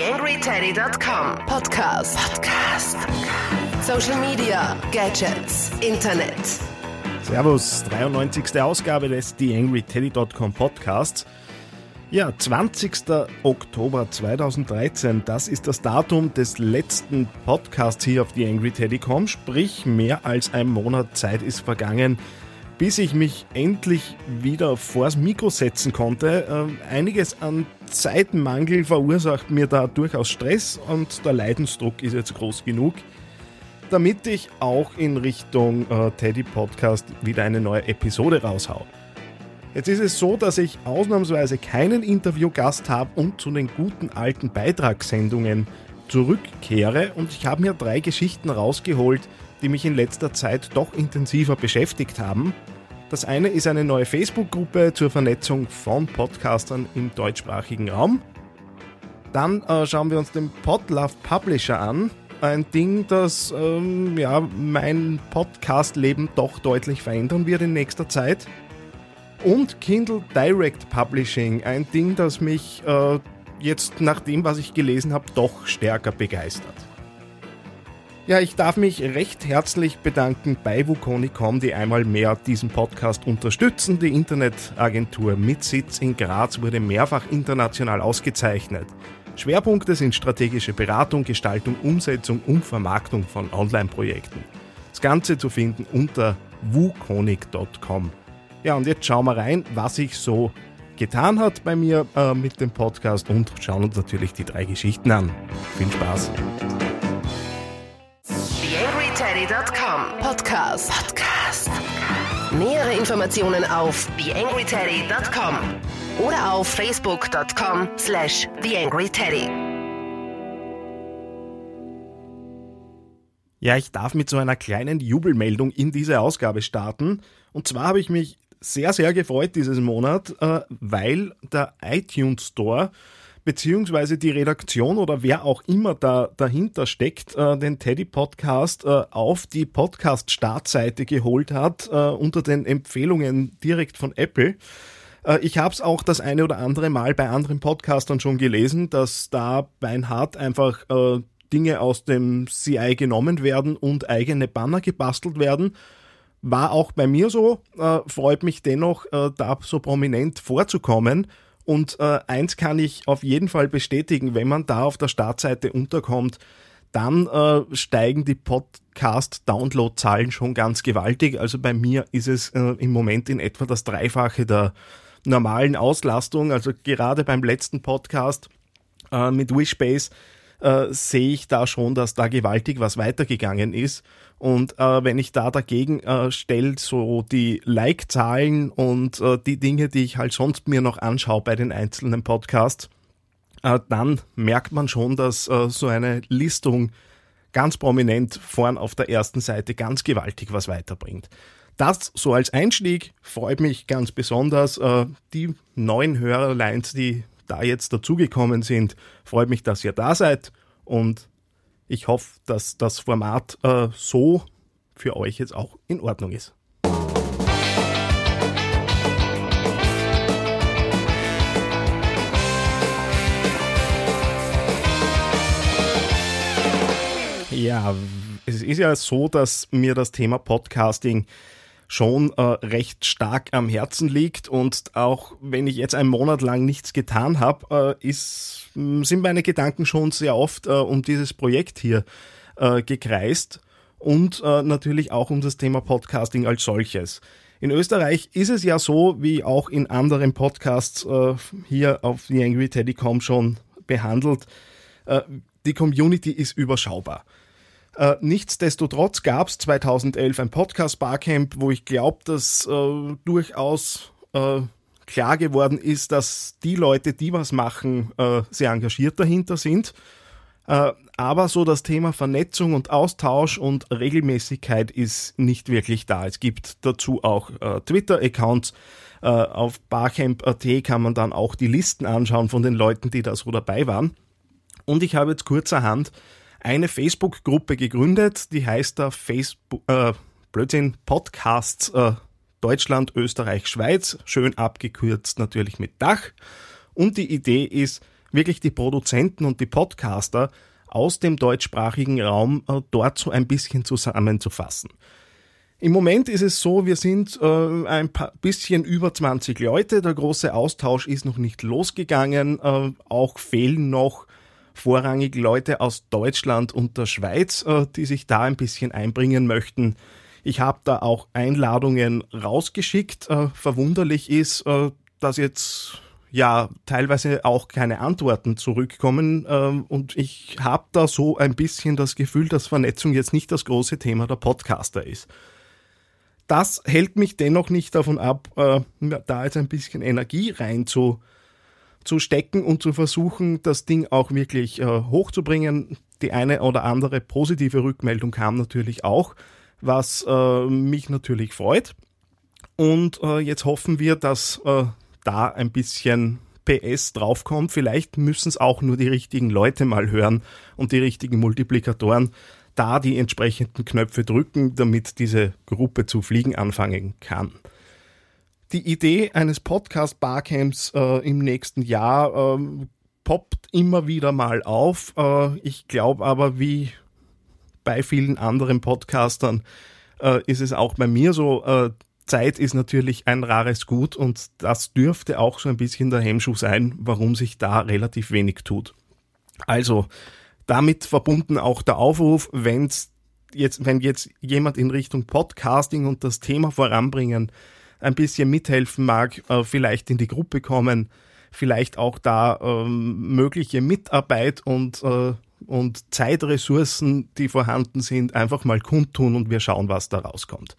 TheAngryTeddy.com Podcast. Podcast. Social Media, Gadgets, Internet. Servus, 93. Ausgabe des TheAngryTeddy.com Podcasts. Ja, 20. Oktober 2013, das ist das Datum des letzten Podcasts hier auf TheAngryTeddy.com, sprich mehr als ein Monat Zeit ist vergangen, bis ich mich endlich wieder vors Mikro setzen konnte. Äh, einiges an Zeitmangel verursacht mir da durchaus Stress und der Leidensdruck ist jetzt groß genug, damit ich auch in Richtung äh, Teddy Podcast wieder eine neue Episode raushau. Jetzt ist es so, dass ich ausnahmsweise keinen Interviewgast habe und zu den guten alten Beitragssendungen zurückkehre und ich habe mir drei Geschichten rausgeholt, die mich in letzter Zeit doch intensiver beschäftigt haben. Das eine ist eine neue Facebook-Gruppe zur Vernetzung von Podcastern im deutschsprachigen Raum. Dann äh, schauen wir uns den Podlove Publisher an. Ein Ding, das ähm, ja, mein Podcast-Leben doch deutlich verändern wird in nächster Zeit. Und Kindle Direct Publishing, ein Ding, das mich äh, jetzt nach dem, was ich gelesen habe, doch stärker begeistert. Ja, ich darf mich recht herzlich bedanken bei Vukonicom, die einmal mehr diesen Podcast unterstützen. Die Internetagentur mit Sitz in Graz wurde mehrfach international ausgezeichnet. Schwerpunkte sind strategische Beratung, Gestaltung, Umsetzung und Vermarktung von Online-Projekten. Das Ganze zu finden unter wukonic.com. Ja, und jetzt schauen wir rein, was sich so getan hat bei mir äh, mit dem Podcast und schauen uns natürlich die drei Geschichten an. Viel Spaß! TheAngryTeddy.com Podcast. Podcast. Nähere Informationen auf TheAngryTeddy.com oder auf Facebook.com slash TheAngryTeddy. Ja, ich darf mit so einer kleinen Jubelmeldung in diese Ausgabe starten. Und zwar habe ich mich sehr, sehr gefreut dieses Monat, äh, weil der iTunes Store beziehungsweise die Redaktion oder wer auch immer da dahinter steckt, äh, den Teddy Podcast äh, auf die Podcast-Startseite geholt hat, äh, unter den Empfehlungen direkt von Apple. Äh, ich habe es auch das eine oder andere Mal bei anderen Podcastern schon gelesen, dass da beinhart einfach äh, Dinge aus dem CI genommen werden und eigene Banner gebastelt werden. War auch bei mir so, äh, freut mich dennoch, da so prominent vorzukommen. Und äh, eins kann ich auf jeden Fall bestätigen, wenn man da auf der Startseite unterkommt, dann äh, steigen die Podcast-Download-Zahlen schon ganz gewaltig. Also bei mir ist es äh, im Moment in etwa das Dreifache der normalen Auslastung. Also gerade beim letzten Podcast äh, mit Wishbase äh, sehe ich da schon, dass da gewaltig was weitergegangen ist. Und äh, wenn ich da dagegen äh, stelle, so die Like-Zahlen und äh, die Dinge, die ich halt sonst mir noch anschaue bei den einzelnen Podcasts, äh, dann merkt man schon, dass äh, so eine Listung ganz prominent vorn auf der ersten Seite ganz gewaltig was weiterbringt. Das so als Einstieg freut mich ganz besonders. Äh, die neuen Hörerlines, die da jetzt dazugekommen sind. Freut mich, dass ihr da seid und ich hoffe, dass das Format äh, so für euch jetzt auch in Ordnung ist. Ja, es ist ja so, dass mir das Thema Podcasting schon äh, recht stark am Herzen liegt und auch wenn ich jetzt einen Monat lang nichts getan habe, äh, ist, sind meine Gedanken schon sehr oft äh, um dieses Projekt hier äh, gekreist und äh, natürlich auch um das Thema Podcasting als solches. In Österreich ist es ja so, wie auch in anderen Podcasts äh, hier auf TheAngryTeddy.com schon behandelt, äh, die Community ist überschaubar. Äh, nichtsdestotrotz gab es 2011 ein Podcast Barcamp, wo ich glaube, dass äh, durchaus äh, klar geworden ist, dass die Leute, die was machen, äh, sehr engagiert dahinter sind. Äh, aber so das Thema Vernetzung und Austausch und Regelmäßigkeit ist nicht wirklich da. Es gibt dazu auch äh, Twitter-Accounts. auf Barcamp.at kann man dann auch die Listen anschauen von den Leuten, die da so dabei waren. Und ich habe jetzt kurzerhand eine Facebook-Gruppe gegründet, die heißt da Facebook, äh, Blödsinn, Podcasts äh, Deutschland, Österreich, Schweiz, schön abgekürzt natürlich mit Dach. Und die Idee ist, wirklich die Produzenten und die Podcaster aus dem deutschsprachigen Raum äh, dort so ein bisschen zusammenzufassen. Im Moment ist es so, wir sind äh, ein paar, bisschen über 20 Leute. Der große Austausch ist noch nicht losgegangen. Äh, auch fehlen noch vorrangig Leute aus Deutschland und der Schweiz, äh, die sich da ein bisschen einbringen möchten. Ich habe da auch Einladungen rausgeschickt. Äh, verwunderlich ist, äh, dass jetzt ja teilweise auch keine Antworten zurückkommen. Ähm, und ich habe da so ein bisschen das Gefühl, dass Vernetzung jetzt nicht das große Thema der Podcaster ist. Das hält mich dennoch nicht davon ab, da jetzt ein bisschen Energie rein zu, stecken und zu versuchen, das Ding auch wirklich äh, hochzubringen. Die eine oder andere positive Rückmeldung kam natürlich auch, was äh, mich natürlich freut. Und äh, jetzt hoffen wir, dass äh, da ein bisschen PS draufkommt. Vielleicht müssen es auch nur die richtigen Leute mal hören und die richtigen Multiplikatoren da die entsprechenden Knöpfe drücken, damit diese Gruppe zu fliegen anfangen kann. Die Idee eines Podcast Barcamps äh, im nächsten Jahr äh, poppt immer wieder mal auf. Äh, ich glaube aber, wie bei vielen anderen Podcastern, äh, ist es auch bei mir so, äh, Zeit ist natürlich ein rares Gut und das dürfte auch so ein bisschen der Hemmschuh sein, warum sich da relativ wenig tut. Also, damit verbunden auch der Aufruf, wenn's jetzt, wenn jetzt jemand in Richtung Podcasting und das Thema voranbringen ein bisschen mithelfen mag, äh, vielleicht in die Gruppe kommen, vielleicht auch da ähm, mögliche Mitarbeit und, äh, und Zeitressourcen, die vorhanden sind, einfach mal kundtun und wir schauen, was da rauskommt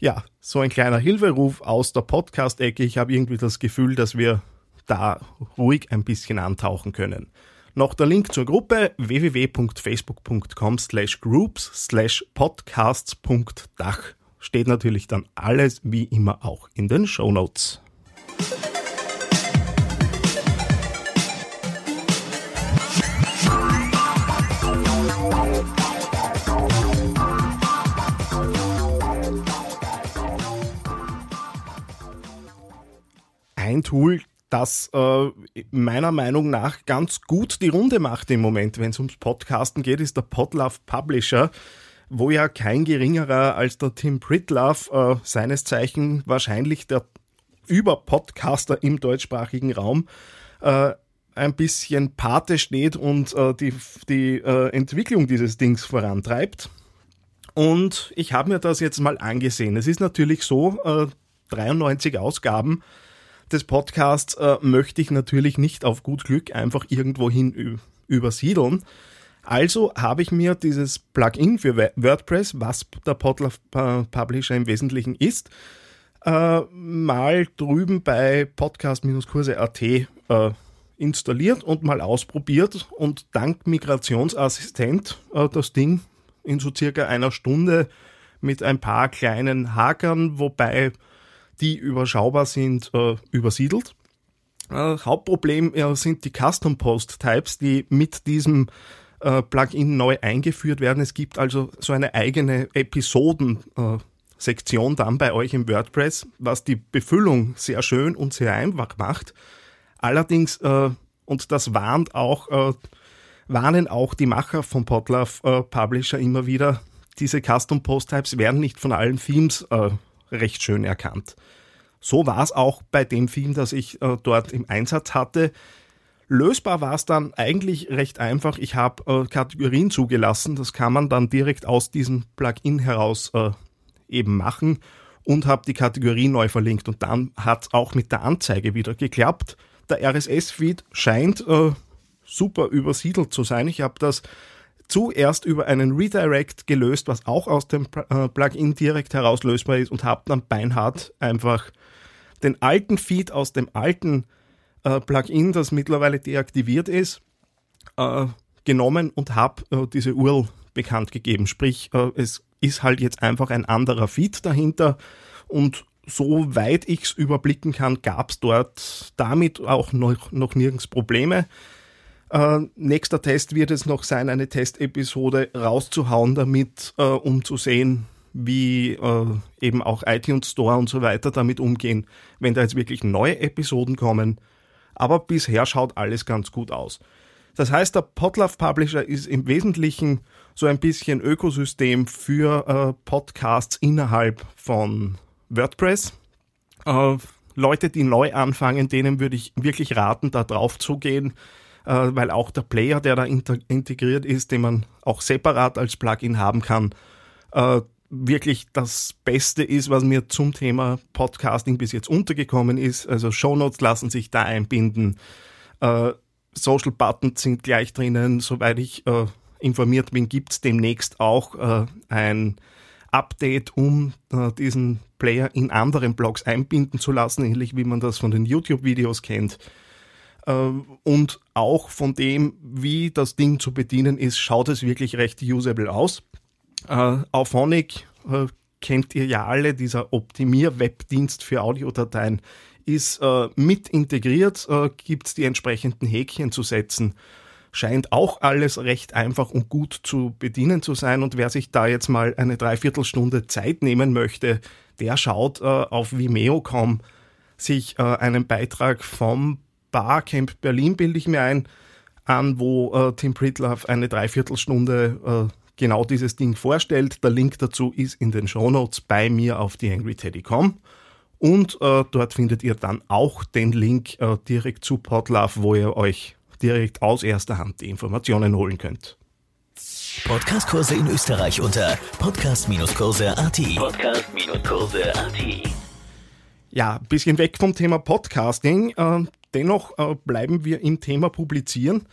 ja, so ein kleiner Hilferuf aus der Podcast-Ecke. Ich habe irgendwie das Gefühl, dass wir da ruhig ein bisschen antauchen können. Noch der Link zur Gruppe www.facebook.com slash groups slash podcasts.dach steht natürlich dann alles wie immer auch in den Show Notes. ein Tool, das äh, meiner Meinung nach ganz gut die Runde macht im Moment, wenn es ums Podcasten geht, ist der Podlove Publisher, wo ja kein geringerer als der Tim Pritlove, äh, seines Zeichen wahrscheinlich der Überpodcaster im deutschsprachigen Raum, äh, ein bisschen Pate steht und äh, die, die äh, Entwicklung dieses Dings vorantreibt. Und ich habe mir das jetzt mal angesehen. Es ist natürlich so, 93 äh, Ausgaben des Podcasts äh, möchte ich natürlich nicht auf gut Glück einfach irgendwohin übersiedeln. Also habe ich mir dieses Plugin für WordPress, was der Podlove Publisher im Wesentlichen ist, äh, mal drüben bei podcast-kurse.at äh, installiert und mal ausprobiert und dank Migrationsassistent äh, das Ding in so circa einer Stunde mit ein paar kleinen Hakern, wobei die überschaubar sind, äh, übersiedelt. Äh, Hauptproblem äh, sind die Custom Post Types, die mit diesem äh, Plugin neu eingeführt werden. Es gibt also so eine eigene Episoden-Sektion dann bei euch im WordPress, was die Befüllung sehr schön und sehr einfach macht. Allerdings, äh, und das warnt auch, äh, warnen auch die Macher von Podlove Publisher immer wieder, diese Custom Post Types werden nicht von allen Themes recht schön erkannt. So war es auch bei dem Film, das ich äh, dort im Einsatz hatte. Lösbar war es dann eigentlich recht einfach. Ich habe äh, Kategorien zugelassen. Das kann man dann direkt aus diesem Plugin heraus äh, eben machen und habe die Kategorie neu verlinkt. Und dann hat es auch mit der Anzeige wieder geklappt. Der RSS-Feed scheint äh, super übersiedelt zu sein. Ich habe das zuerst über einen Redirect gelöst, was auch aus dem äh, Plugin direkt herauslösbar ist und habe dann beinhart einfach den alten Feed aus dem alten äh, Plugin, das mittlerweile deaktiviert ist, äh, genommen und habe äh, diese URL bekannt gegeben. Sprich, äh, es ist halt jetzt einfach ein anderer Feed dahinter und soweit ich es überblicken kann, gab es dort damit auch noch, noch nirgends Probleme. Äh, nächster Test wird es noch sein, eine Testepisode rauszuhauen damit, äh, um zu sehen, wie äh, eben auch iTunes Store und so weiter damit umgehen, wenn da jetzt wirklich neue Episoden kommen. Aber bisher schaut alles ganz gut aus. Das heißt, der Podlove Publisher ist im Wesentlichen so ein bisschen Ökosystem für äh, Podcasts innerhalb von WordPress. Äh, Leute, die neu anfangen, denen würde ich wirklich raten, da drauf zu gehen, äh, weil auch der Player, der da integriert ist, den man auch separat als Plugin haben kann, äh, wirklich das Beste ist, was mir zum Thema Podcasting bis jetzt untergekommen ist. Also Shownotes lassen sich da einbinden. Äh, Social Buttons sind gleich drinnen. Soweit ich äh, informiert bin, gibt es demnächst auch äh, ein Update, um äh, diesen Player in anderen Blogs einbinden zu lassen, ähnlich wie man das von den YouTube-Videos kennt. Äh, und auch von dem, wie das Ding zu bedienen ist, schaut es wirklich recht usable aus. Äh, auf Honig äh, kennt ihr ja alle, dieser Optimier-Webdienst für Audiodateien ist äh, mit integriert, äh, gibt es die entsprechenden Häkchen zu setzen scheint auch alles recht einfach und gut zu bedienen zu sein. Und wer sich da jetzt mal eine Dreiviertelstunde Zeit nehmen möchte, der schaut äh, auf Vimeo.com sich äh, einen Beitrag vom Barcamp Berlin, bilde ich mir ein, an, wo äh, Tim Pritlove eine Dreiviertelstunde äh, genau dieses Ding vorstellt. Der Link dazu ist in den Shownotes bei mir auf theangryteddy.com. Und äh, dort findet ihr dann auch den Link äh, direkt zu Podlove, wo ihr euch direkt aus erster Hand die Informationen holen könnt. Podcastkurse in Österreich unter podcast-kurse.at. Podcast-kurse.at. Ja, ein bisschen weg vom Thema Podcasting. Äh, dennoch äh, bleiben wir im Thema Publizieren.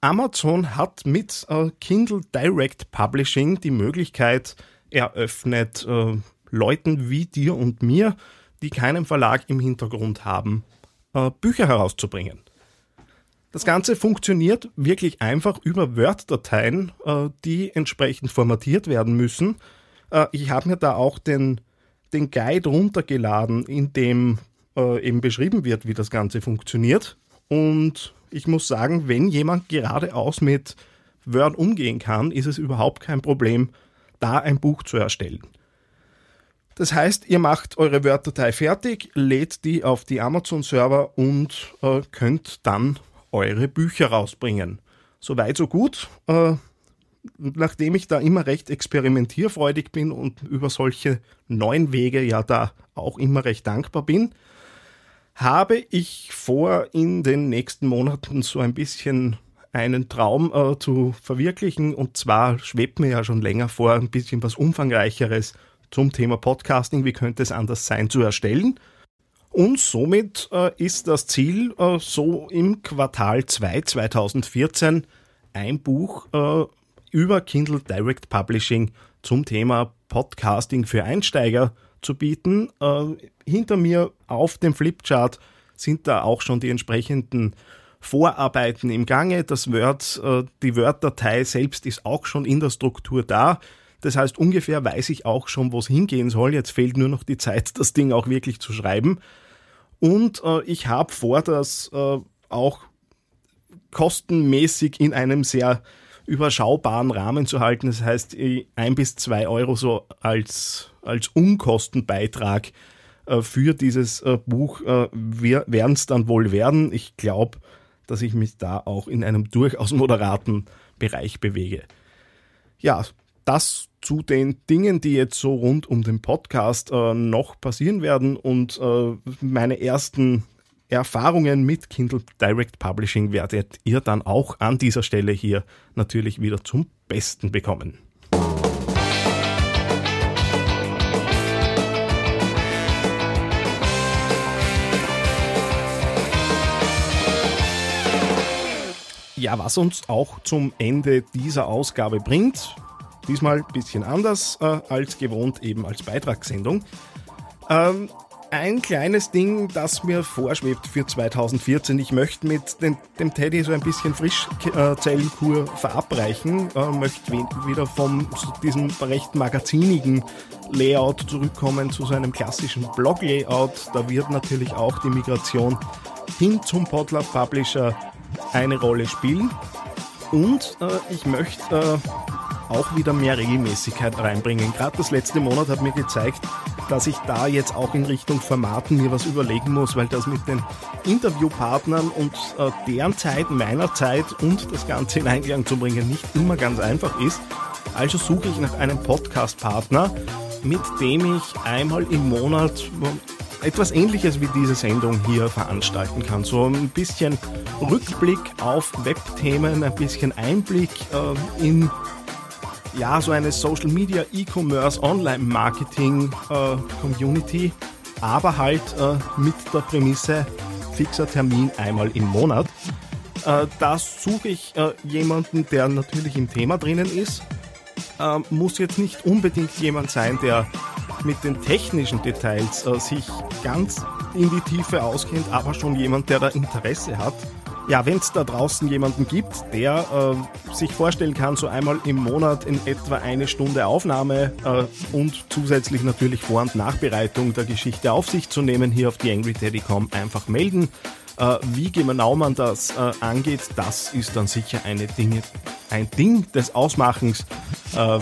Amazon hat mit äh, Kindle Direct Publishing die Möglichkeit eröffnet, äh, Leuten wie dir und mir, die keinen Verlag im Hintergrund haben, äh, Bücher herauszubringen. Das Ganze funktioniert wirklich einfach über Word-Dateien, die entsprechend formatiert werden müssen. Ich habe mir da auch den, den Guide runtergeladen, in dem eben beschrieben wird, wie das Ganze funktioniert. Und ich muss sagen, wenn jemand geradeaus mit Word umgehen kann, ist es überhaupt kein Problem, da ein Buch zu erstellen. Das heißt, ihr macht eure Word-Datei fertig, lädt die auf die Amazon-Server und äh, könnt dann eure Bücher rausbringen. Soweit, so gut. Äh, nachdem ich da immer recht experimentierfreudig bin und über solche neuen Wege ja da auch immer recht dankbar bin, habe ich vor, in den nächsten Monaten so ein bisschen einen Traum äh, zu verwirklichen. Und zwar schwebt mir ja schon länger vor, ein bisschen was Umfangreicheres zum Thema Podcasting, wie könnte es anders sein, zu erstellen. Und somit äh, ist das Ziel, äh, so im Quartal 2 2014 ein Buch äh, über Kindle Direct Publishing zum Thema Podcasting für Einsteiger zu bieten. Äh, hinter mir auf dem Flipchart sind da auch schon die entsprechenden Vorarbeiten im Gange. Das Word, äh, die Word-Datei selbst ist auch schon in der Struktur da. Das heißt, ungefähr weiß ich auch schon, wo es hingehen soll. Jetzt fehlt nur noch die Zeit, das Ding auch wirklich zu schreiben. Und äh, ich habe vor, das äh, auch kostenmäßig in einem sehr überschaubaren Rahmen zu halten. Das heißt, ein bis zwei Euro so als, als Unkostenbeitrag äh, für dieses äh, Buch äh, werden es dann wohl werden. Ich glaube, dass ich mich da auch in einem durchaus moderaten Bereich bewege. Ja, das zu den Dingen, die jetzt so rund um den Podcast noch passieren werden und meine ersten Erfahrungen mit Kindle Direct Publishing werdet ihr dann auch an dieser Stelle hier natürlich wieder zum Besten bekommen. Ja, was uns auch zum Ende dieser Ausgabe bringt, Diesmal ein bisschen anders äh, als gewohnt, eben als Beitragssendung. Ähm, ein kleines Ding, das mir vorschwebt für 2014. Ich möchte mit den, dem Teddy so ein bisschen Frischzellenkur äh, verabreichen, äh, möchte wieder von diesem recht magazinigen Layout zurückkommen zu so einem klassischen Blog-Layout. Da wird natürlich auch die Migration hin zum Podlove Publisher eine Rolle spielen. Und äh, ich möchte äh, auch wieder mehr Regelmäßigkeit reinbringen. Gerade das letzte Monat hat mir gezeigt, dass ich da jetzt auch in Richtung Formaten mir was überlegen muss, weil das mit den Interviewpartnern und äh, deren Zeit, meiner Zeit und das Ganze in Einklang zu bringen nicht immer ganz einfach ist. Also suche ich nach einem Podcast-Partner, mit dem ich einmal im Monat etwas ähnliches wie diese Sendung hier veranstalten kann. So ein bisschen Rückblick auf Webthemen, ein bisschen Einblick äh, in ja, so eine Social Media, E-Commerce, Online-Marketing äh, Community, aber halt äh, mit der Prämisse fixer Termin einmal im Monat. Äh, da suche ich äh, jemanden, der natürlich im Thema drinnen ist. Äh, muss jetzt nicht unbedingt jemand sein, der mit den technischen Details äh, sich ganz in die Tiefe auskennt, aber schon jemand, der da Interesse hat. Ja, wenn es da draußen jemanden gibt, der äh, sich vorstellen kann, so einmal im Monat in etwa eine Stunde Aufnahme äh, und zusätzlich natürlich Vor- und Nachbereitung der Geschichte auf sich zu nehmen, hier auf die AngryTeddy.com einfach melden. Äh, wie genau man das äh, angeht, das ist dann sicher eine Dinge, ein Ding des Ausmachens. Äh,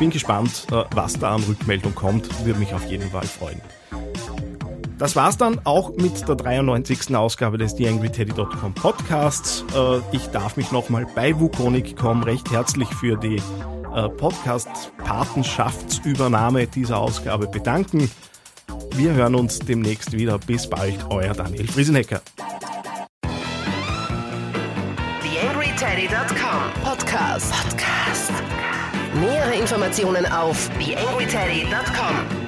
bin gespannt, äh, was da an Rückmeldung kommt. Würde mich auf jeden Fall freuen. Das war's dann auch mit der 93. Ausgabe des TheAngryTeddy.com Podcasts. Äh, ich darf mich nochmal bei Wukonic.com recht herzlich für die äh, Podcast-Patenschaftsübernahme dieser Ausgabe bedanken. Wir hören uns demnächst wieder. Bis bald, euer Daniel Friesenecker. TheAngryTeddy.com Podcast. Podcast. Nähere Informationen auf TheAngryTeddy.com